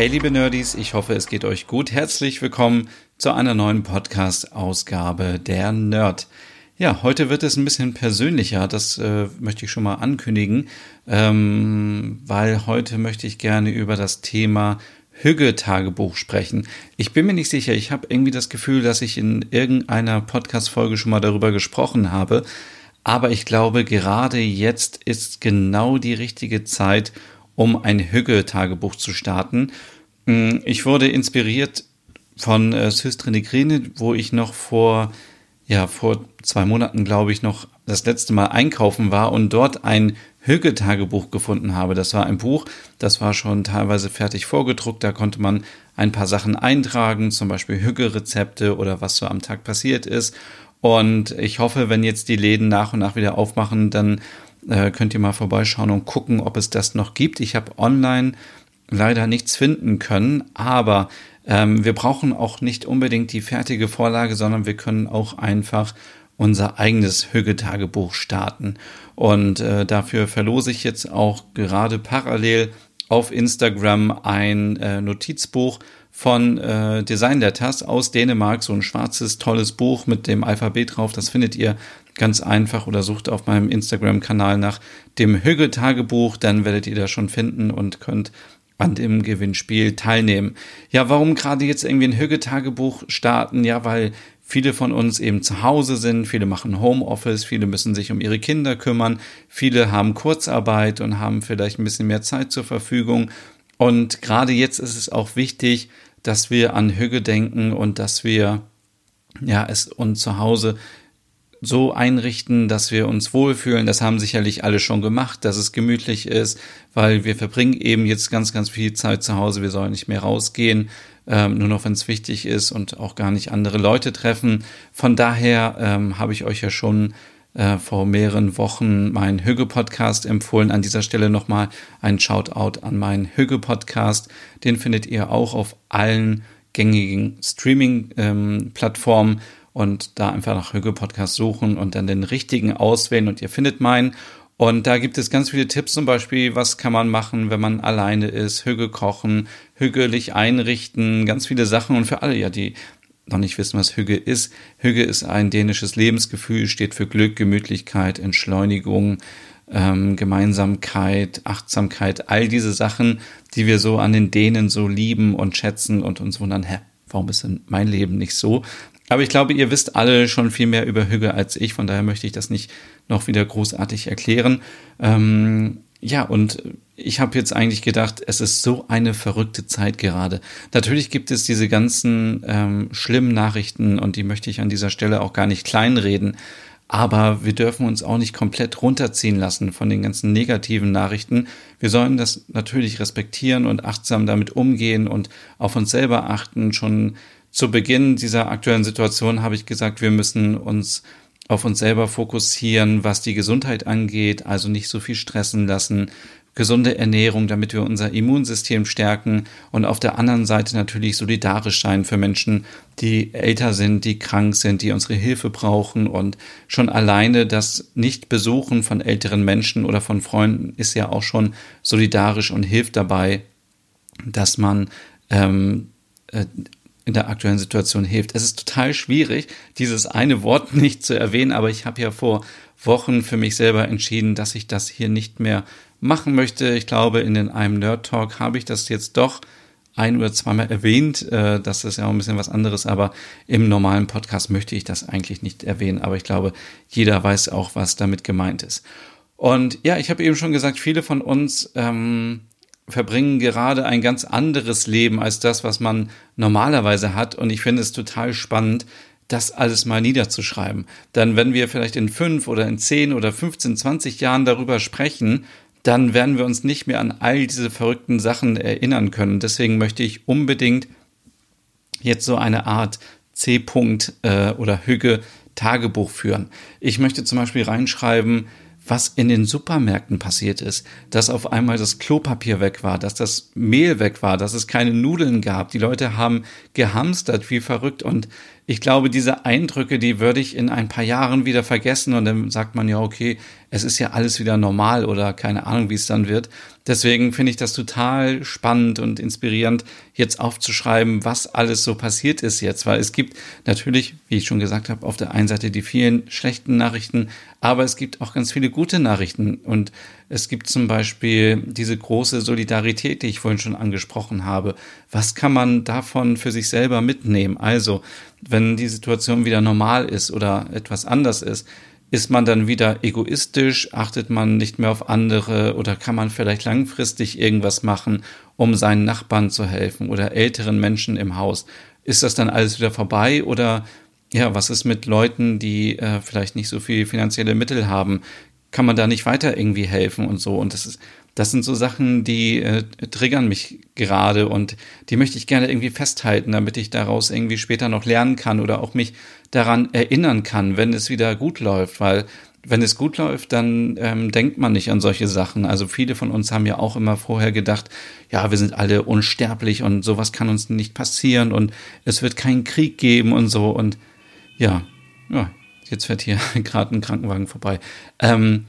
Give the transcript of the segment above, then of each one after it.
Hey liebe Nerdies, ich hoffe es geht euch gut. Herzlich willkommen zu einer neuen Podcast-Ausgabe der Nerd. Ja, heute wird es ein bisschen persönlicher, das äh, möchte ich schon mal ankündigen, ähm, weil heute möchte ich gerne über das Thema Hügge-Tagebuch sprechen. Ich bin mir nicht sicher, ich habe irgendwie das Gefühl, dass ich in irgendeiner Podcast-Folge schon mal darüber gesprochen habe, aber ich glaube, gerade jetzt ist genau die richtige Zeit, um ein Hügge-Tagebuch zu starten. Mm, ich wurde inspiriert von äh, Systrinigrine, wo ich noch vor, ja, vor zwei Monaten, glaube ich, noch das letzte Mal einkaufen war und dort ein Hügge-Tagebuch gefunden habe. Das war ein Buch, das war schon teilweise fertig vorgedruckt. Da konnte man ein paar Sachen eintragen, zum Beispiel Hügge-Rezepte oder was so am Tag passiert ist. Und ich hoffe, wenn jetzt die Läden nach und nach wieder aufmachen, dann äh, könnt ihr mal vorbeischauen und gucken, ob es das noch gibt. Ich habe online leider nichts finden können, aber ähm, wir brauchen auch nicht unbedingt die fertige Vorlage, sondern wir können auch einfach unser eigenes Hügge-Tagebuch starten. Und äh, dafür verlose ich jetzt auch gerade parallel auf Instagram ein äh, Notizbuch von äh, Design Letters aus Dänemark, so ein schwarzes, tolles Buch mit dem Alphabet drauf. Das findet ihr ganz einfach oder sucht auf meinem Instagram-Kanal nach dem Hügge-Tagebuch, dann werdet ihr das schon finden und könnt an dem Gewinnspiel teilnehmen. Ja, warum gerade jetzt irgendwie ein Hügge-Tagebuch starten? Ja, weil viele von uns eben zu Hause sind, viele machen Homeoffice, viele müssen sich um ihre Kinder kümmern, viele haben Kurzarbeit und haben vielleicht ein bisschen mehr Zeit zur Verfügung. Und gerade jetzt ist es auch wichtig, dass wir an Hügge denken und dass wir ja es uns zu Hause so einrichten, dass wir uns wohlfühlen. Das haben sicherlich alle schon gemacht, dass es gemütlich ist, weil wir verbringen eben jetzt ganz, ganz viel Zeit zu Hause. Wir sollen nicht mehr rausgehen, ähm, nur noch wenn es wichtig ist und auch gar nicht andere Leute treffen. Von daher ähm, habe ich euch ja schon äh, vor mehreren Wochen meinen Hügge-Podcast empfohlen. An dieser Stelle nochmal ein Shoutout an meinen Hügge-Podcast. Den findet ihr auch auf allen gängigen Streaming-Plattformen. Ähm, und da einfach nach Hügge Podcast suchen und dann den richtigen auswählen und ihr findet meinen. Und da gibt es ganz viele Tipps, zum Beispiel, was kann man machen, wenn man alleine ist, Hügge kochen, hügelig einrichten, ganz viele Sachen. Und für alle, ja, die noch nicht wissen, was Hügge ist. Hügge ist ein dänisches Lebensgefühl, steht für Glück, Gemütlichkeit, Entschleunigung, ähm, Gemeinsamkeit, Achtsamkeit, all diese Sachen, die wir so an den Dänen so lieben und schätzen und uns wundern, hä, warum ist denn mein Leben nicht so? Aber ich glaube, ihr wisst alle schon viel mehr über Hügge als ich, von daher möchte ich das nicht noch wieder großartig erklären. Ähm, ja, und ich habe jetzt eigentlich gedacht, es ist so eine verrückte Zeit gerade. Natürlich gibt es diese ganzen ähm, schlimmen Nachrichten und die möchte ich an dieser Stelle auch gar nicht kleinreden. Aber wir dürfen uns auch nicht komplett runterziehen lassen von den ganzen negativen Nachrichten. Wir sollen das natürlich respektieren und achtsam damit umgehen und auf uns selber achten. Schon zu Beginn dieser aktuellen Situation habe ich gesagt, wir müssen uns auf uns selber fokussieren, was die Gesundheit angeht, also nicht so viel stressen lassen, gesunde Ernährung, damit wir unser Immunsystem stärken und auf der anderen Seite natürlich solidarisch sein für Menschen, die älter sind, die krank sind, die unsere Hilfe brauchen. Und schon alleine das Nicht-Besuchen von älteren Menschen oder von Freunden ist ja auch schon solidarisch und hilft dabei, dass man ähm, äh, in der aktuellen Situation hilft. Es ist total schwierig, dieses eine Wort nicht zu erwähnen, aber ich habe ja vor Wochen für mich selber entschieden, dass ich das hier nicht mehr machen möchte. Ich glaube, in einem Nerd Talk habe ich das jetzt doch ein oder zweimal erwähnt. Äh, das ist ja auch ein bisschen was anderes, aber im normalen Podcast möchte ich das eigentlich nicht erwähnen. Aber ich glaube, jeder weiß auch, was damit gemeint ist. Und ja, ich habe eben schon gesagt, viele von uns ähm, verbringen gerade ein ganz anderes Leben als das, was man normalerweise hat. Und ich finde es total spannend, das alles mal niederzuschreiben. Dann, wenn wir vielleicht in fünf oder in zehn oder 15, 20 Jahren darüber sprechen, dann werden wir uns nicht mehr an all diese verrückten Sachen erinnern können. Deswegen möchte ich unbedingt jetzt so eine Art C-Punkt äh, oder Hüge Tagebuch führen. Ich möchte zum Beispiel reinschreiben, was in den Supermärkten passiert ist, dass auf einmal das Klopapier weg war, dass das Mehl weg war, dass es keine Nudeln gab. Die Leute haben gehamstert wie verrückt und ich glaube, diese Eindrücke, die würde ich in ein paar Jahren wieder vergessen und dann sagt man ja, okay, es ist ja alles wieder normal oder keine Ahnung, wie es dann wird. Deswegen finde ich das total spannend und inspirierend, jetzt aufzuschreiben, was alles so passiert ist jetzt, weil es gibt natürlich, wie ich schon gesagt habe, auf der einen Seite die vielen schlechten Nachrichten, aber es gibt auch ganz viele gute Nachrichten und es gibt zum Beispiel diese große Solidarität, die ich vorhin schon angesprochen habe. Was kann man davon für sich selber mitnehmen? Also, wenn die Situation wieder normal ist oder etwas anders ist, ist man dann wieder egoistisch? Achtet man nicht mehr auf andere? Oder kann man vielleicht langfristig irgendwas machen, um seinen Nachbarn zu helfen oder älteren Menschen im Haus? Ist das dann alles wieder vorbei? Oder ja, was ist mit Leuten, die äh, vielleicht nicht so viel finanzielle Mittel haben? kann man da nicht weiter irgendwie helfen und so. Und das ist, das sind so Sachen, die äh, triggern mich gerade und die möchte ich gerne irgendwie festhalten, damit ich daraus irgendwie später noch lernen kann oder auch mich daran erinnern kann, wenn es wieder gut läuft, weil wenn es gut läuft, dann ähm, denkt man nicht an solche Sachen. Also viele von uns haben ja auch immer vorher gedacht, ja, wir sind alle unsterblich und sowas kann uns nicht passieren und es wird keinen Krieg geben und so und ja, ja, Jetzt fährt hier gerade ein Krankenwagen vorbei. Ähm,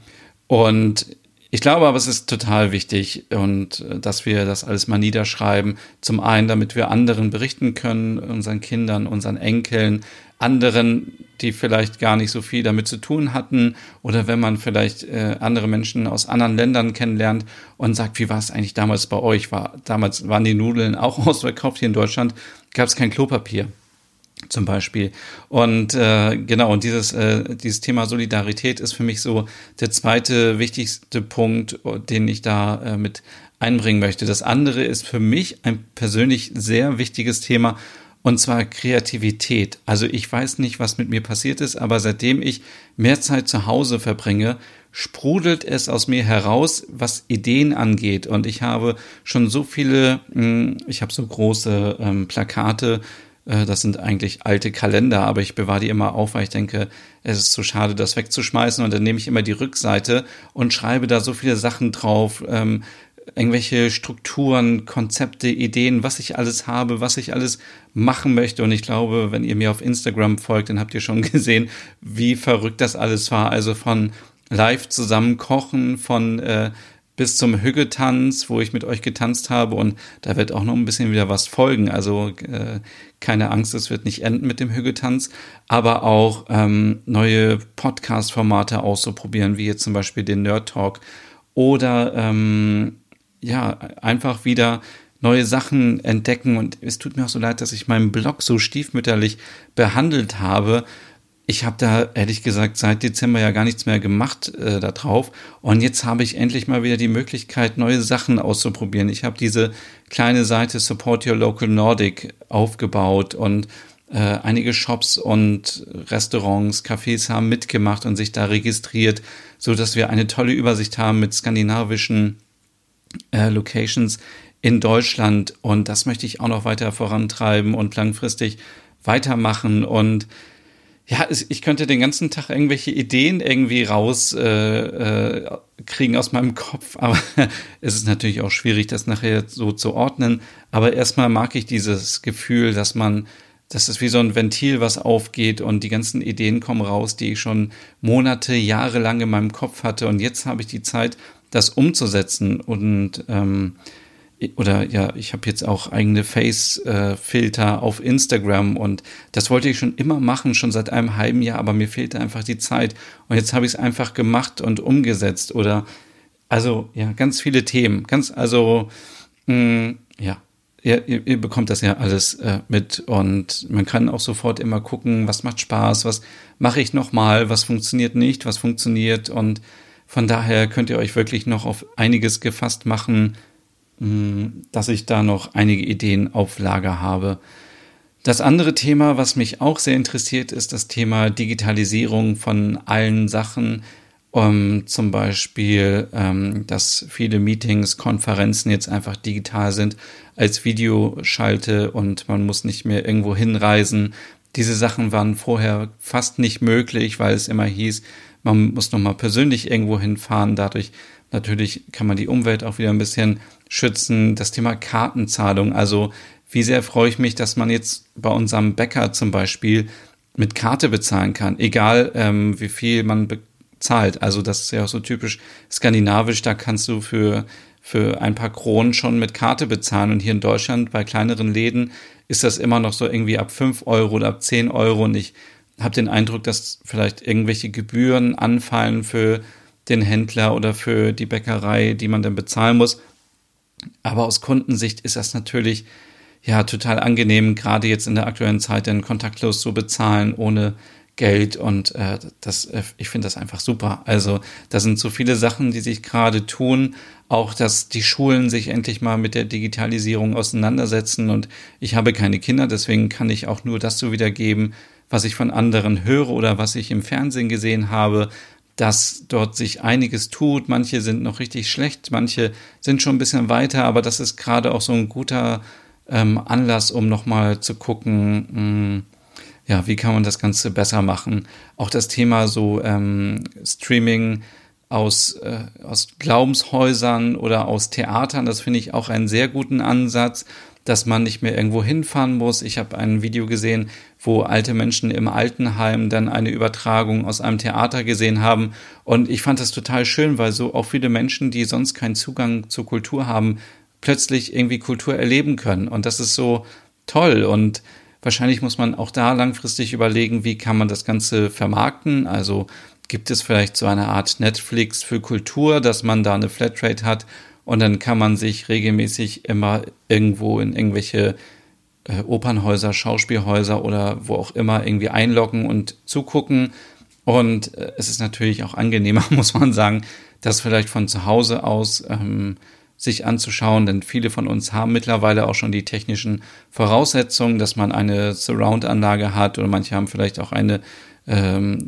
und ich glaube aber, es ist total wichtig und äh, dass wir das alles mal niederschreiben. Zum einen, damit wir anderen berichten können, unseren Kindern, unseren Enkeln, anderen, die vielleicht gar nicht so viel damit zu tun hatten oder wenn man vielleicht äh, andere Menschen aus anderen Ländern kennenlernt und sagt, wie war es eigentlich damals bei euch? War damals waren die Nudeln auch ausverkauft hier in Deutschland, gab es kein Klopapier zum Beispiel. Und äh, genau, und dieses, äh, dieses Thema Solidarität ist für mich so der zweite wichtigste Punkt, den ich da äh, mit einbringen möchte. Das andere ist für mich ein persönlich sehr wichtiges Thema, und zwar Kreativität. Also ich weiß nicht, was mit mir passiert ist, aber seitdem ich mehr Zeit zu Hause verbringe, sprudelt es aus mir heraus, was Ideen angeht. Und ich habe schon so viele, hm, ich habe so große ähm, Plakate das sind eigentlich alte Kalender, aber ich bewahre die immer auf, weil ich denke, es ist zu schade, das wegzuschmeißen. Und dann nehme ich immer die Rückseite und schreibe da so viele Sachen drauf, ähm, irgendwelche Strukturen, Konzepte, Ideen, was ich alles habe, was ich alles machen möchte. Und ich glaube, wenn ihr mir auf Instagram folgt, dann habt ihr schon gesehen, wie verrückt das alles war. Also von live zusammen kochen, von äh, bis zum Hüggetanz, wo ich mit euch getanzt habe. Und da wird auch noch ein bisschen wieder was folgen. Also äh, keine Angst, es wird nicht enden mit dem Hüggetanz, aber auch ähm, neue Podcast-Formate auszuprobieren, wie jetzt zum Beispiel den Nerd Talk. Oder ähm, ja einfach wieder neue Sachen entdecken. Und es tut mir auch so leid, dass ich meinen Blog so stiefmütterlich behandelt habe ich habe da ehrlich gesagt seit Dezember ja gar nichts mehr gemacht äh, da drauf. Und jetzt habe ich endlich mal wieder die Möglichkeit, neue Sachen auszuprobieren. Ich habe diese kleine Seite Support Your Local Nordic aufgebaut und äh, einige Shops und Restaurants, Cafés haben mitgemacht und sich da registriert, so dass wir eine tolle Übersicht haben mit skandinavischen äh, Locations in Deutschland. Und das möchte ich auch noch weiter vorantreiben und langfristig weitermachen und ja, ich könnte den ganzen Tag irgendwelche Ideen irgendwie rauskriegen äh, äh, aus meinem Kopf, aber es ist natürlich auch schwierig, das nachher so zu ordnen. Aber erstmal mag ich dieses Gefühl, dass man, das ist wie so ein Ventil, was aufgeht und die ganzen Ideen kommen raus, die ich schon Monate, Jahre lang in meinem Kopf hatte. Und jetzt habe ich die Zeit, das umzusetzen und ähm, oder ja, ich habe jetzt auch eigene Face-Filter auf Instagram und das wollte ich schon immer machen, schon seit einem halben Jahr, aber mir fehlte einfach die Zeit und jetzt habe ich es einfach gemacht und umgesetzt oder also ja, ganz viele Themen, ganz also mh, mm, ja. Ihr, ihr, ihr bekommt das ja alles äh, mit und man kann auch sofort immer gucken, was macht Spaß, was mache ich nochmal, was funktioniert nicht, was funktioniert und von daher könnt ihr euch wirklich noch auf einiges gefasst machen, dass ich da noch einige Ideen auf Lager habe. Das andere Thema, was mich auch sehr interessiert, ist das Thema Digitalisierung von allen Sachen. Um, zum Beispiel, ähm, dass viele Meetings, Konferenzen jetzt einfach digital sind, als Videoschalte und man muss nicht mehr irgendwo hinreisen. Diese Sachen waren vorher fast nicht möglich, weil es immer hieß, man muss nochmal persönlich irgendwo hinfahren. Dadurch natürlich kann man die Umwelt auch wieder ein bisschen schützen. Das Thema Kartenzahlung, also wie sehr freue ich mich, dass man jetzt bei unserem Bäcker zum Beispiel mit Karte bezahlen kann, egal ähm, wie viel man bezahlt. Also das ist ja auch so typisch skandinavisch, da kannst du für, für ein paar Kronen schon mit Karte bezahlen. Und hier in Deutschland bei kleineren Läden ist das immer noch so irgendwie ab fünf Euro oder ab zehn Euro. Und ich habe den Eindruck, dass vielleicht irgendwelche Gebühren anfallen für den Händler oder für die Bäckerei, die man dann bezahlen muss. Aber aus Kundensicht ist das natürlich ja total angenehm, gerade jetzt in der aktuellen Zeit dann kontaktlos zu bezahlen, ohne Geld und äh, das, äh, ich finde das einfach super. Also da sind so viele Sachen, die sich gerade tun. Auch, dass die Schulen sich endlich mal mit der Digitalisierung auseinandersetzen und ich habe keine Kinder, deswegen kann ich auch nur das so wiedergeben, was ich von anderen höre oder was ich im Fernsehen gesehen habe, dass dort sich einiges tut. Manche sind noch richtig schlecht, manche sind schon ein bisschen weiter, aber das ist gerade auch so ein guter ähm, Anlass, um nochmal zu gucken, mh, hm, ja, wie kann man das Ganze besser machen? Auch das Thema so ähm, Streaming aus, äh, aus Glaubenshäusern oder aus Theatern, das finde ich auch einen sehr guten Ansatz, dass man nicht mehr irgendwo hinfahren muss. Ich habe ein Video gesehen, wo alte Menschen im Altenheim dann eine Übertragung aus einem Theater gesehen haben. Und ich fand das total schön, weil so auch viele Menschen, die sonst keinen Zugang zur Kultur haben, plötzlich irgendwie Kultur erleben können. Und das ist so toll. Und Wahrscheinlich muss man auch da langfristig überlegen, wie kann man das Ganze vermarkten. Also gibt es vielleicht so eine Art Netflix für Kultur, dass man da eine Flatrate hat und dann kann man sich regelmäßig immer irgendwo in irgendwelche äh, Opernhäuser, Schauspielhäuser oder wo auch immer irgendwie einloggen und zugucken. Und äh, es ist natürlich auch angenehmer, muss man sagen, das vielleicht von zu Hause aus ähm, sich anzuschauen, denn viele von uns haben mittlerweile auch schon die technischen Voraussetzungen, dass man eine Surround-Anlage hat oder manche haben vielleicht auch eine ähm,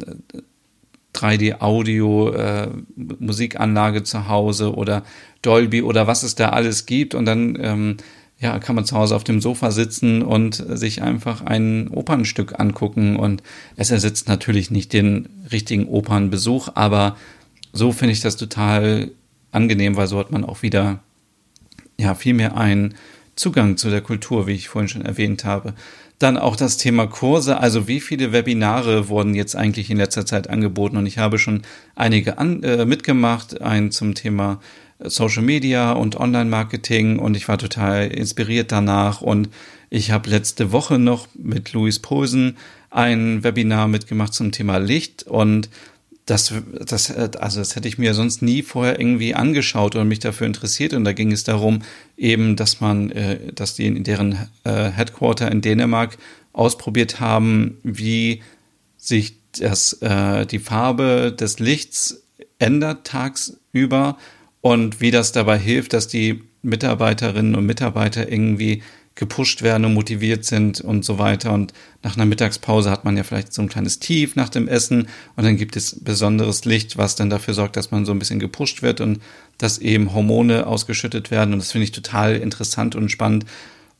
3D-Audio-Musikanlage äh, zu Hause oder Dolby oder was es da alles gibt und dann ähm, ja, kann man zu Hause auf dem Sofa sitzen und sich einfach ein Opernstück angucken und es ersetzt natürlich nicht den richtigen Opernbesuch, aber so finde ich das total angenehm, weil so hat man auch wieder ja viel mehr einen Zugang zu der Kultur, wie ich vorhin schon erwähnt habe. Dann auch das Thema Kurse, also wie viele Webinare wurden jetzt eigentlich in letzter Zeit angeboten? Und ich habe schon einige an, äh, mitgemacht, ein zum Thema Social Media und Online-Marketing. Und ich war total inspiriert danach. Und ich habe letzte Woche noch mit Luis Posen ein Webinar mitgemacht zum Thema Licht. Und das, das, also das hätte ich mir sonst nie vorher irgendwie angeschaut oder mich dafür interessiert. Und da ging es darum, eben, dass man, äh, dass die in deren äh, Headquarter in Dänemark ausprobiert haben, wie sich das, äh, die Farbe des Lichts ändert tagsüber und wie das dabei hilft, dass die Mitarbeiterinnen und Mitarbeiter irgendwie gepusht werden und motiviert sind und so weiter. Und nach einer Mittagspause hat man ja vielleicht so ein kleines Tief nach dem Essen und dann gibt es besonderes Licht, was dann dafür sorgt, dass man so ein bisschen gepusht wird und dass eben Hormone ausgeschüttet werden. Und das finde ich total interessant und spannend.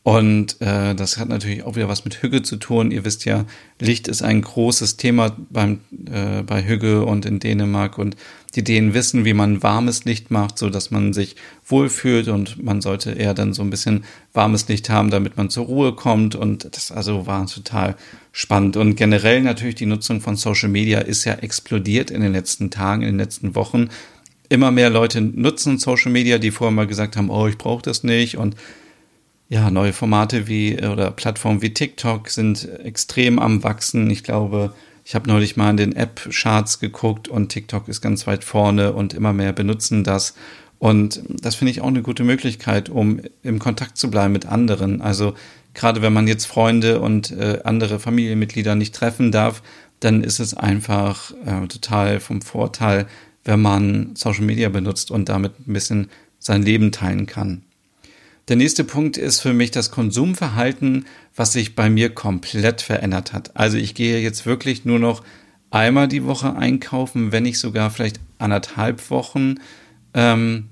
Und äh, das hat natürlich auch wieder was mit Hüge zu tun. Ihr wisst ja, Licht ist ein großes Thema beim, äh, bei Hüge und in Dänemark. Und die Dänen wissen, wie man warmes Licht macht, so dass man sich wohlfühlt. Und man sollte eher dann so ein bisschen warmes Licht haben, damit man zur Ruhe kommt. Und das also war total spannend. Und generell natürlich die Nutzung von Social Media ist ja explodiert in den letzten Tagen, in den letzten Wochen. Immer mehr Leute nutzen Social Media, die vorher mal gesagt haben, oh, ich brauche das nicht. Und ja, neue Formate wie oder Plattformen wie TikTok sind extrem am Wachsen. Ich glaube, ich habe neulich mal in den App-Charts geguckt und TikTok ist ganz weit vorne und immer mehr benutzen das. Und das finde ich auch eine gute Möglichkeit, um im Kontakt zu bleiben mit anderen. Also gerade wenn man jetzt Freunde und äh, andere Familienmitglieder nicht treffen darf, dann ist es einfach äh, total vom Vorteil, wenn man Social Media benutzt und damit ein bisschen sein Leben teilen kann. Der nächste Punkt ist für mich das Konsumverhalten, was sich bei mir komplett verändert hat. Also ich gehe jetzt wirklich nur noch einmal die Woche einkaufen, wenn nicht sogar vielleicht anderthalb Wochen ähm,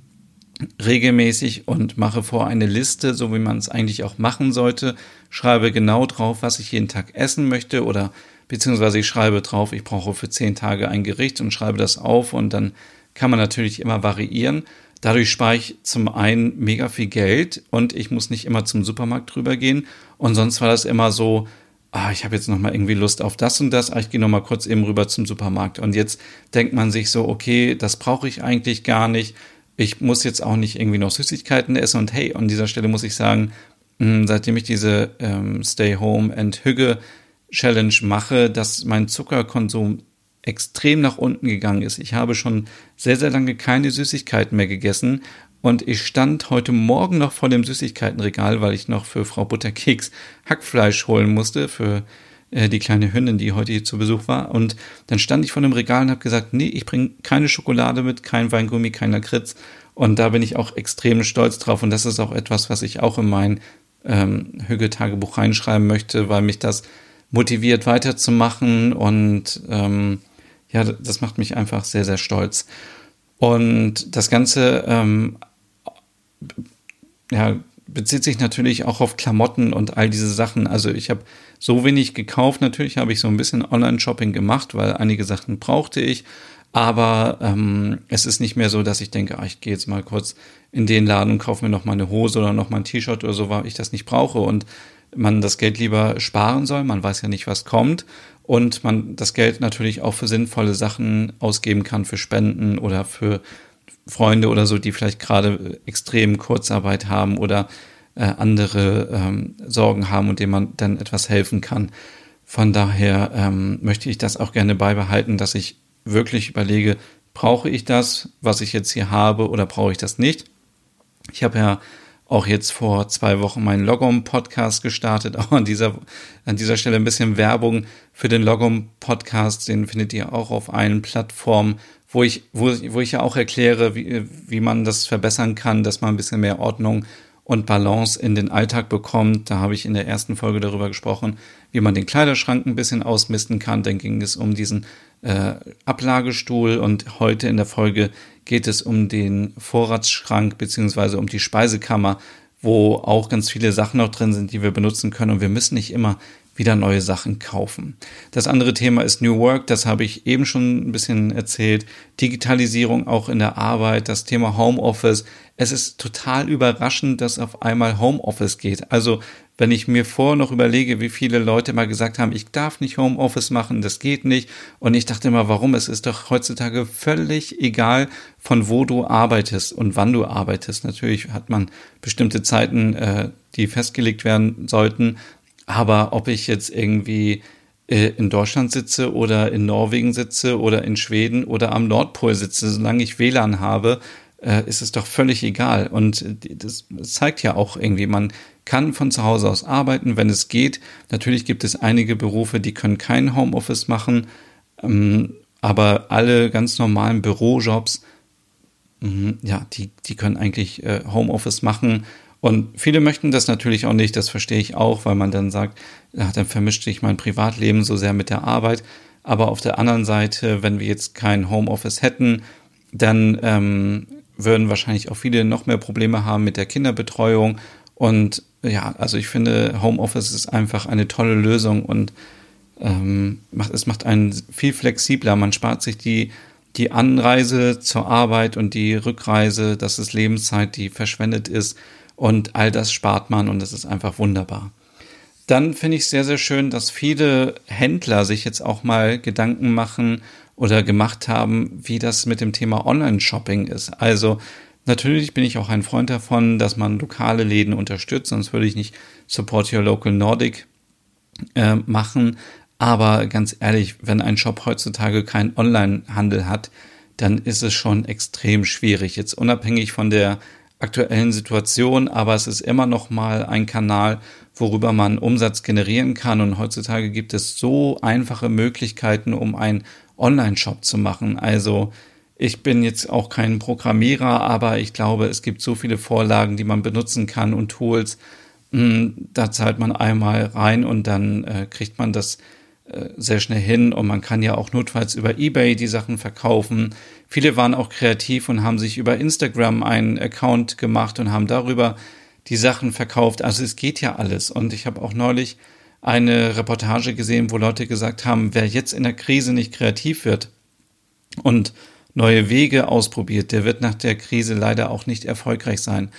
regelmäßig und mache vor eine Liste, so wie man es eigentlich auch machen sollte. Schreibe genau drauf, was ich jeden Tag essen möchte oder beziehungsweise ich schreibe drauf, ich brauche für zehn Tage ein Gericht und schreibe das auf und dann kann man natürlich immer variieren. Dadurch spare ich zum einen mega viel Geld und ich muss nicht immer zum Supermarkt drüber gehen. Und sonst war das immer so, ah, ich habe jetzt noch mal irgendwie Lust auf das und das, ah, ich gehe noch mal kurz eben rüber zum Supermarkt. Und jetzt denkt man sich so, okay, das brauche ich eigentlich gar nicht. Ich muss jetzt auch nicht irgendwie noch Süßigkeiten essen. Und hey, an dieser Stelle muss ich sagen, hm, seitdem ich diese ähm, Stay Home and Hügge Challenge mache, dass mein Zuckerkonsum extrem nach unten gegangen ist. Ich habe schon sehr, sehr lange keine Süßigkeiten mehr gegessen und ich stand heute Morgen noch vor dem Süßigkeitenregal, weil ich noch für Frau Butterkeks Hackfleisch holen musste für äh, die kleine Hündin, die heute hier zu Besuch war. Und dann stand ich vor dem Regal und habe gesagt, nee, ich bringe keine Schokolade mit, kein Weingummi, kein Lakritz. Und da bin ich auch extrem stolz drauf. Und das ist auch etwas, was ich auch in mein ähm, Hügel-Tagebuch reinschreiben möchte, weil mich das motiviert weiterzumachen und ähm, ja, das macht mich einfach sehr, sehr stolz. Und das Ganze ähm, ja, bezieht sich natürlich auch auf Klamotten und all diese Sachen. Also ich habe so wenig gekauft. Natürlich habe ich so ein bisschen Online-Shopping gemacht, weil einige Sachen brauchte ich. Aber ähm, es ist nicht mehr so, dass ich denke, ach, ich gehe jetzt mal kurz in den Laden und kaufe mir noch mal eine Hose oder noch mal ein T-Shirt oder so, weil ich das nicht brauche und man das Geld lieber sparen soll. Man weiß ja nicht, was kommt und man das Geld natürlich auch für sinnvolle Sachen ausgeben kann, für Spenden oder für Freunde oder so, die vielleicht gerade extrem Kurzarbeit haben oder äh, andere ähm, Sorgen haben und denen man dann etwas helfen kann. Von daher ähm, möchte ich das auch gerne beibehalten, dass ich wirklich überlege, brauche ich das, was ich jetzt hier habe, oder brauche ich das nicht? Ich habe ja auch jetzt vor zwei Wochen meinen Logom-Podcast gestartet. Auch an dieser, an dieser Stelle ein bisschen Werbung für den Logom-Podcast. Den findet ihr auch auf allen Plattformen, wo ich, wo, wo ich ja auch erkläre, wie, wie man das verbessern kann, dass man ein bisschen mehr Ordnung und Balance in den Alltag bekommt. Da habe ich in der ersten Folge darüber gesprochen, wie man den Kleiderschrank ein bisschen ausmisten kann. Dann ging es um diesen äh, Ablagestuhl und heute in der Folge geht es um den Vorratsschrank beziehungsweise um die Speisekammer, wo auch ganz viele Sachen noch drin sind, die wir benutzen können. Und wir müssen nicht immer wieder neue Sachen kaufen. Das andere Thema ist New Work, das habe ich eben schon ein bisschen erzählt. Digitalisierung auch in der Arbeit, das Thema Homeoffice. Es ist total überraschend, dass auf einmal Homeoffice geht. Also wenn ich mir vorher noch überlege, wie viele Leute mal gesagt haben, ich darf nicht Homeoffice machen, das geht nicht. Und ich dachte immer, warum? Es ist doch heutzutage völlig egal, von wo du arbeitest und wann du arbeitest. Natürlich hat man bestimmte Zeiten, äh, die festgelegt werden sollten. Aber ob ich jetzt irgendwie äh, in Deutschland sitze oder in Norwegen sitze oder in Schweden oder am Nordpol sitze, solange ich WLAN habe, äh, ist es doch völlig egal. Und das zeigt ja auch irgendwie, man kann von zu Hause aus arbeiten, wenn es geht. Natürlich gibt es einige Berufe, die können kein Homeoffice machen, ähm, aber alle ganz normalen Bürojobs, mhm, ja, die, die können eigentlich äh, Homeoffice machen und viele möchten das natürlich auch nicht, das verstehe ich auch, weil man dann sagt, ja, dann vermischt sich mein Privatleben so sehr mit der Arbeit. Aber auf der anderen Seite, wenn wir jetzt kein Homeoffice hätten, dann ähm, würden wahrscheinlich auch viele noch mehr Probleme haben mit der Kinderbetreuung. Und ja, also ich finde, Homeoffice ist einfach eine tolle Lösung und ähm, macht, es macht einen viel flexibler. Man spart sich die, die Anreise zur Arbeit und die Rückreise, das ist Lebenszeit, die verschwendet ist. Und all das spart man und das ist einfach wunderbar. Dann finde ich sehr, sehr schön, dass viele Händler sich jetzt auch mal Gedanken machen oder gemacht haben, wie das mit dem Thema Online-Shopping ist. Also natürlich bin ich auch ein Freund davon, dass man lokale Läden unterstützt, sonst würde ich nicht Support Your Local Nordic äh, machen. Aber ganz ehrlich, wenn ein Shop heutzutage keinen Online-Handel hat, dann ist es schon extrem schwierig. Jetzt unabhängig von der aktuellen Situation, aber es ist immer noch mal ein Kanal, worüber man Umsatz generieren kann. Und heutzutage gibt es so einfache Möglichkeiten, um einen Online-Shop zu machen. Also ich bin jetzt auch kein Programmierer, aber ich glaube, es gibt so viele Vorlagen, die man benutzen kann und Tools. Hm, da zahlt man einmal rein und dann äh, kriegt man das sehr schnell hin und man kann ja auch notfalls über eBay die Sachen verkaufen. Viele waren auch kreativ und haben sich über Instagram einen Account gemacht und haben darüber die Sachen verkauft. Also es geht ja alles. Und ich habe auch neulich eine Reportage gesehen, wo Leute gesagt haben, wer jetzt in der Krise nicht kreativ wird und neue Wege ausprobiert, der wird nach der Krise leider auch nicht erfolgreich sein.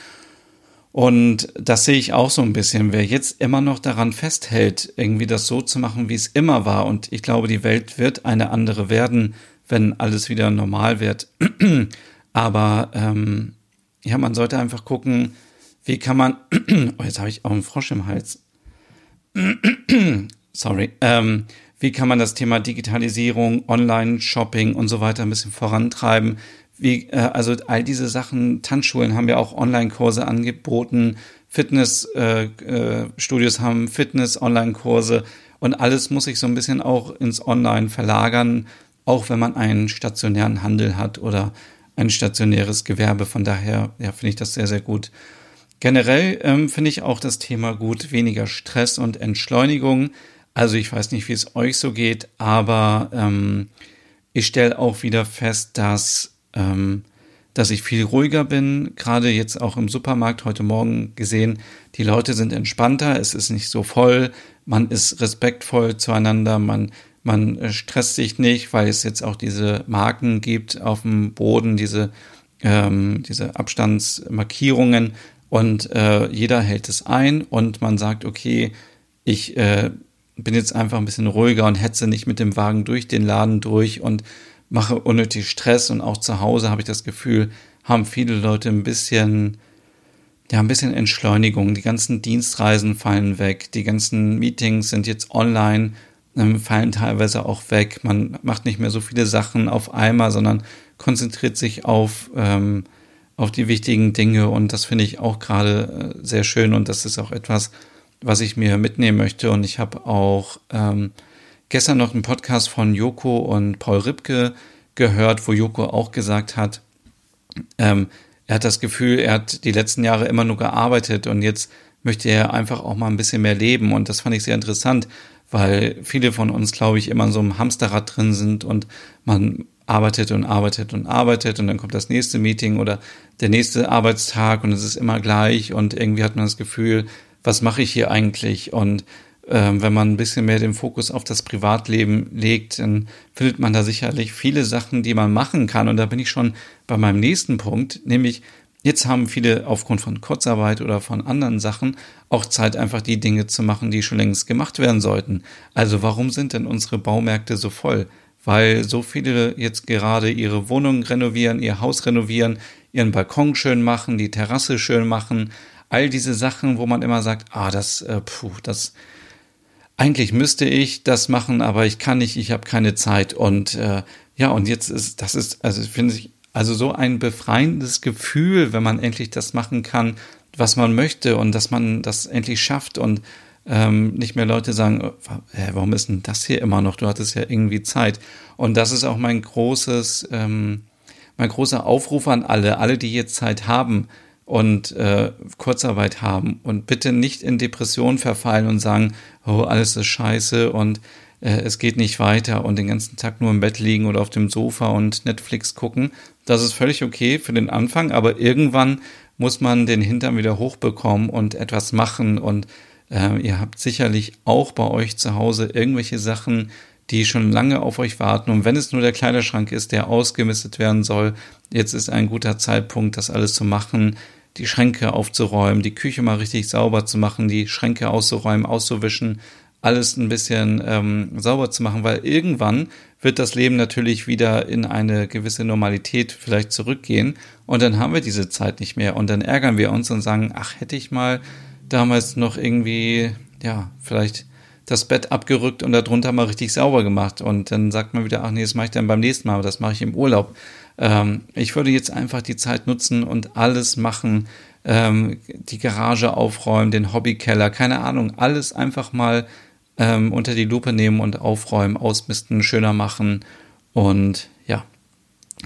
Und das sehe ich auch so ein bisschen. Wer jetzt immer noch daran festhält, irgendwie das so zu machen, wie es immer war, und ich glaube, die Welt wird eine andere werden, wenn alles wieder normal wird. Aber ähm, ja, man sollte einfach gucken, wie kann man. oh, jetzt habe ich auch einen Frosch im Hals. Sorry. Ähm, wie kann man das Thema Digitalisierung, Online-Shopping und so weiter ein bisschen vorantreiben? Wie, äh, also all diese Sachen, Tanzschulen haben ja auch Online-Kurse angeboten, Fitnessstudios äh, äh, haben Fitness-Online-Kurse und alles muss sich so ein bisschen auch ins Online verlagern, auch wenn man einen stationären Handel hat oder ein stationäres Gewerbe. Von daher ja, finde ich das sehr, sehr gut. Generell ähm, finde ich auch das Thema gut, weniger Stress und Entschleunigung. Also ich weiß nicht, wie es euch so geht, aber ähm, ich stelle auch wieder fest, dass, ähm, dass ich viel ruhiger bin. Gerade jetzt auch im Supermarkt heute Morgen gesehen, die Leute sind entspannter, es ist nicht so voll, man ist respektvoll zueinander, man, man äh, stresst sich nicht, weil es jetzt auch diese Marken gibt auf dem Boden, diese, ähm, diese Abstandsmarkierungen und äh, jeder hält es ein und man sagt, okay, ich äh, bin jetzt einfach ein bisschen ruhiger und hetze nicht mit dem Wagen durch den Laden durch und mache unnötig Stress und auch zu Hause habe ich das Gefühl, haben viele Leute ein bisschen, ja, ein bisschen Entschleunigung. Die ganzen Dienstreisen fallen weg, die ganzen Meetings sind jetzt online, ähm, fallen teilweise auch weg. Man macht nicht mehr so viele Sachen auf einmal, sondern konzentriert sich auf, ähm, auf die wichtigen Dinge und das finde ich auch gerade äh, sehr schön und das ist auch etwas, was ich mir mitnehmen möchte. Und ich habe auch ähm, gestern noch einen Podcast von Joko und Paul Ripke gehört, wo Joko auch gesagt hat, ähm, er hat das Gefühl, er hat die letzten Jahre immer nur gearbeitet und jetzt möchte er einfach auch mal ein bisschen mehr leben. Und das fand ich sehr interessant, weil viele von uns, glaube ich, immer in so einem Hamsterrad drin sind und man arbeitet und arbeitet und arbeitet und dann kommt das nächste Meeting oder der nächste Arbeitstag und es ist immer gleich und irgendwie hat man das Gefühl, was mache ich hier eigentlich? Und wenn man ein bisschen mehr den Fokus auf das Privatleben legt, dann findet man da sicherlich viele Sachen, die man machen kann. Und da bin ich schon bei meinem nächsten Punkt, nämlich jetzt haben viele aufgrund von Kurzarbeit oder von anderen Sachen auch Zeit, einfach die Dinge zu machen, die schon längst gemacht werden sollten. Also warum sind denn unsere Baumärkte so voll? Weil so viele jetzt gerade ihre Wohnung renovieren, ihr Haus renovieren, ihren Balkon schön machen, die Terrasse schön machen, all diese Sachen, wo man immer sagt, ah, das, äh, puh, das, eigentlich müsste ich das machen, aber ich kann nicht, ich habe keine Zeit. Und äh, ja, und jetzt ist, das ist, also finde ich, also so ein befreiendes Gefühl, wenn man endlich das machen kann, was man möchte und dass man das endlich schafft und ähm, nicht mehr Leute sagen, äh, warum ist denn das hier immer noch? Du hattest ja irgendwie Zeit. Und das ist auch mein großes, ähm, mein großer Aufruf an alle, alle, die jetzt Zeit haben, und äh, Kurzarbeit haben und bitte nicht in Depression verfallen und sagen, oh, alles ist scheiße und äh, es geht nicht weiter und den ganzen Tag nur im Bett liegen oder auf dem Sofa und Netflix gucken. Das ist völlig okay für den Anfang, aber irgendwann muss man den Hintern wieder hochbekommen und etwas machen und äh, ihr habt sicherlich auch bei euch zu Hause irgendwelche Sachen, die schon lange auf euch warten. Und wenn es nur der Kleiderschrank ist, der ausgemistet werden soll, jetzt ist ein guter Zeitpunkt, das alles zu machen, die Schränke aufzuräumen, die Küche mal richtig sauber zu machen, die Schränke auszuräumen, auszuwischen, alles ein bisschen ähm, sauber zu machen, weil irgendwann wird das Leben natürlich wieder in eine gewisse Normalität vielleicht zurückgehen und dann haben wir diese Zeit nicht mehr und dann ärgern wir uns und sagen, ach, hätte ich mal damals noch irgendwie, ja, vielleicht das Bett abgerückt und darunter mal richtig sauber gemacht. Und dann sagt man wieder, ach nee, das mache ich dann beim nächsten Mal, aber das mache ich im Urlaub. Ähm, ich würde jetzt einfach die Zeit nutzen und alles machen, ähm, die Garage aufräumen, den Hobbykeller, keine Ahnung, alles einfach mal ähm, unter die Lupe nehmen und aufräumen, ausmisten, schöner machen und ja,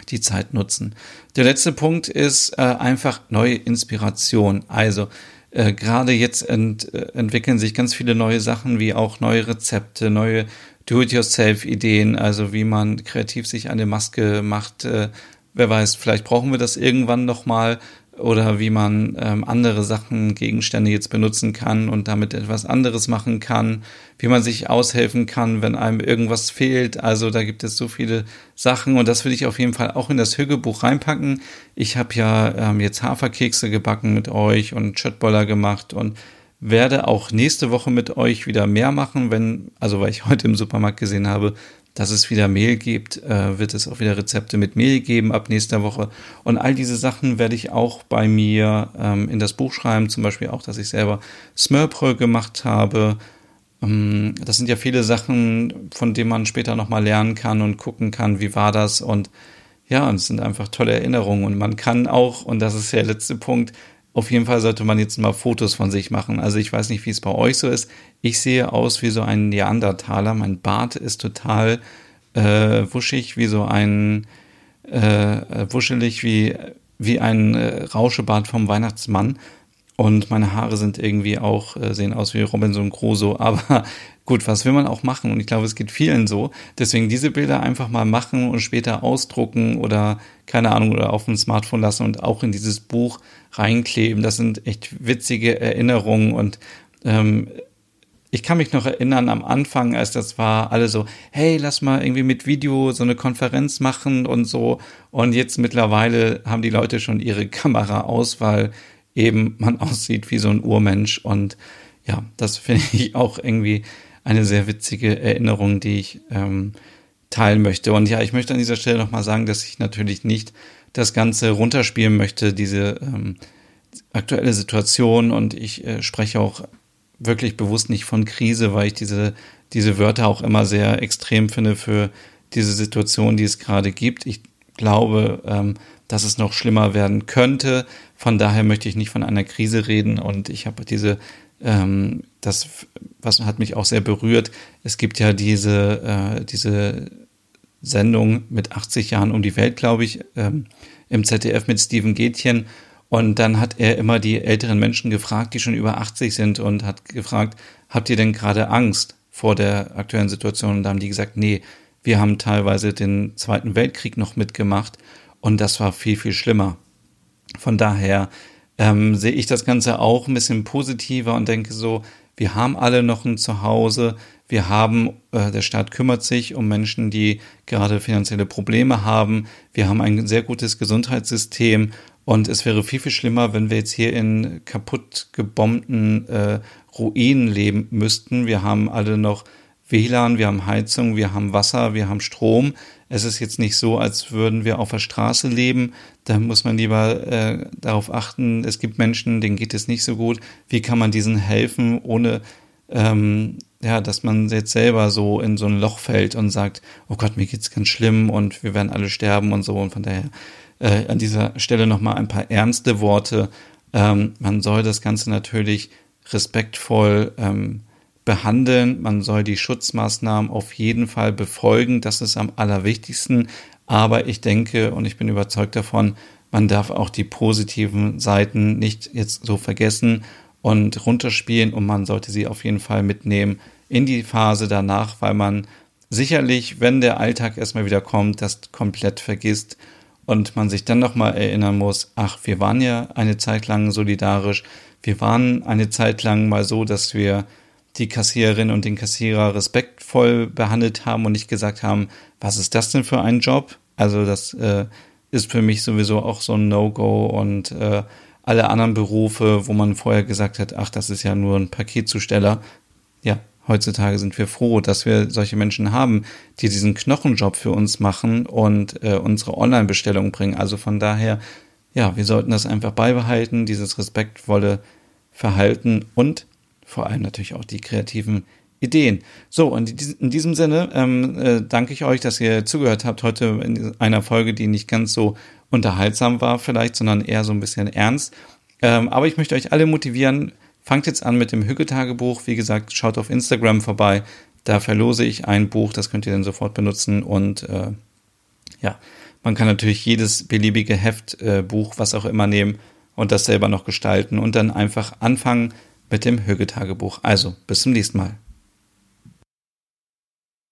die Zeit nutzen. Der letzte Punkt ist äh, einfach neue Inspiration. Also äh, gerade jetzt ent, äh, entwickeln sich ganz viele neue Sachen, wie auch neue Rezepte, neue Do-it-yourself-Ideen, also wie man kreativ sich eine Maske macht. Äh, wer weiß, vielleicht brauchen wir das irgendwann nochmal oder wie man ähm, andere Sachen, Gegenstände jetzt benutzen kann und damit etwas anderes machen kann, wie man sich aushelfen kann, wenn einem irgendwas fehlt. Also da gibt es so viele Sachen und das will ich auf jeden Fall auch in das Hügebuch reinpacken. Ich habe ja ähm, jetzt Haferkekse gebacken mit euch und Chöttboller gemacht und werde auch nächste Woche mit euch wieder mehr machen, wenn, also weil ich heute im Supermarkt gesehen habe, dass es wieder Mehl gibt, äh, wird es auch wieder Rezepte mit Mehl geben ab nächster Woche. Und all diese Sachen werde ich auch bei mir ähm, in das Buch schreiben, zum Beispiel auch, dass ich selber Smörbröll gemacht habe. Ähm, das sind ja viele Sachen, von denen man später nochmal lernen kann und gucken kann, wie war das. Und ja, es sind einfach tolle Erinnerungen. Und man kann auch, und das ist der letzte Punkt, auf jeden Fall sollte man jetzt mal Fotos von sich machen. Also ich weiß nicht, wie es bei euch so ist. Ich sehe aus wie so ein Neandertaler. Mein Bart ist total äh, wuschig, wie so ein äh, wuschelig wie wie ein äh, Rauschebart vom Weihnachtsmann. Und meine Haare sind irgendwie auch, äh, sehen aus wie Robinson Crusoe. Aber Gut, was will man auch machen? Und ich glaube, es geht vielen so. Deswegen diese Bilder einfach mal machen und später ausdrucken oder keine Ahnung oder auf dem Smartphone lassen und auch in dieses Buch reinkleben. Das sind echt witzige Erinnerungen und ähm, ich kann mich noch erinnern am Anfang, als das war, alle so, hey, lass mal irgendwie mit Video so eine Konferenz machen und so. Und jetzt mittlerweile haben die Leute schon ihre Kamera aus, weil eben man aussieht wie so ein Urmensch. Und ja, das finde ich auch irgendwie eine sehr witzige Erinnerung, die ich ähm, teilen möchte. Und ja, ich möchte an dieser Stelle nochmal sagen, dass ich natürlich nicht das Ganze runterspielen möchte, diese ähm, aktuelle Situation. Und ich äh, spreche auch wirklich bewusst nicht von Krise, weil ich diese, diese Wörter auch immer sehr extrem finde für diese Situation, die es gerade gibt. Ich glaube, ähm, dass es noch schlimmer werden könnte. Von daher möchte ich nicht von einer Krise reden und ich habe diese ähm, das was hat mich auch sehr berührt. Es gibt ja diese, äh, diese Sendung mit 80 Jahren um die Welt, glaube ich, ähm, im ZDF mit Steven Gätchen. Und dann hat er immer die älteren Menschen gefragt, die schon über 80 sind und hat gefragt, habt ihr denn gerade Angst vor der aktuellen Situation? Und da haben die gesagt, nee, wir haben teilweise den Zweiten Weltkrieg noch mitgemacht und das war viel, viel schlimmer. Von daher ähm, sehe ich das Ganze auch ein bisschen positiver und denke so, wir haben alle noch ein Zuhause, wir haben, äh, der Staat kümmert sich um Menschen, die gerade finanzielle Probleme haben, wir haben ein sehr gutes Gesundheitssystem. Und es wäre viel, viel schlimmer, wenn wir jetzt hier in kaputt gebombten äh, Ruinen leben müssten. Wir haben alle noch WLAN, wir haben Heizung, wir haben Wasser, wir haben Strom. Es ist jetzt nicht so, als würden wir auf der Straße leben. Da muss man lieber äh, darauf achten, es gibt Menschen, denen geht es nicht so gut. Wie kann man diesen helfen, ohne ähm, ja, dass man jetzt selber so in so ein Loch fällt und sagt, oh Gott, mir geht's ganz schlimm und wir werden alle sterben und so. Und von daher äh, an dieser Stelle nochmal ein paar ernste Worte. Ähm, man soll das Ganze natürlich respektvoll ähm, behandeln. Man soll die Schutzmaßnahmen auf jeden Fall befolgen. Das ist am allerwichtigsten. Aber ich denke und ich bin überzeugt davon, man darf auch die positiven Seiten nicht jetzt so vergessen und runterspielen und man sollte sie auf jeden Fall mitnehmen in die Phase danach, weil man sicherlich, wenn der Alltag erstmal wieder kommt, das komplett vergisst und man sich dann nochmal erinnern muss, ach, wir waren ja eine Zeit lang solidarisch, wir waren eine Zeit lang mal so, dass wir die Kassiererin und den Kassierer respektvoll behandelt haben und nicht gesagt haben, was ist das denn für ein Job? Also das äh, ist für mich sowieso auch so ein No-Go und äh, alle anderen Berufe, wo man vorher gesagt hat, ach, das ist ja nur ein Paketzusteller. Ja, heutzutage sind wir froh, dass wir solche Menschen haben, die diesen Knochenjob für uns machen und äh, unsere Online-Bestellungen bringen. Also von daher, ja, wir sollten das einfach beibehalten, dieses respektvolle Verhalten und vor allem natürlich auch die kreativen Ideen. So, und in diesem Sinne ähm, äh, danke ich euch, dass ihr zugehört habt heute in einer Folge, die nicht ganz so unterhaltsam war vielleicht, sondern eher so ein bisschen ernst. Ähm, aber ich möchte euch alle motivieren, fangt jetzt an mit dem Hügge-Tagebuch. Wie gesagt, schaut auf Instagram vorbei. Da verlose ich ein Buch, das könnt ihr dann sofort benutzen. Und äh, ja, man kann natürlich jedes beliebige Heft, äh, Buch, was auch immer nehmen und das selber noch gestalten und dann einfach anfangen mit dem Hügetagebuch. Also, bis zum nächsten Mal.